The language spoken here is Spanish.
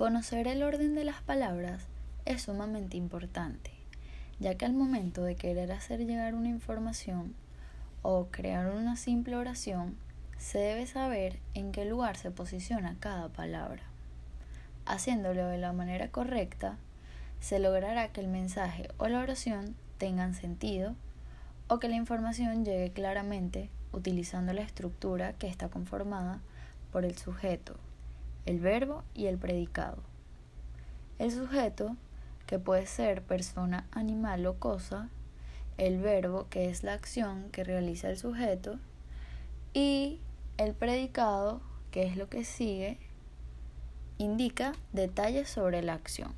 Conocer el orden de las palabras es sumamente importante, ya que al momento de querer hacer llegar una información o crear una simple oración, se debe saber en qué lugar se posiciona cada palabra. Haciéndolo de la manera correcta, se logrará que el mensaje o la oración tengan sentido o que la información llegue claramente utilizando la estructura que está conformada por el sujeto, el verbo y el predicado. El sujeto, que puede ser persona, animal o cosa, el verbo, que es la acción que realiza el sujeto, y el predicado, que es lo que sigue, indica detalles sobre la acción.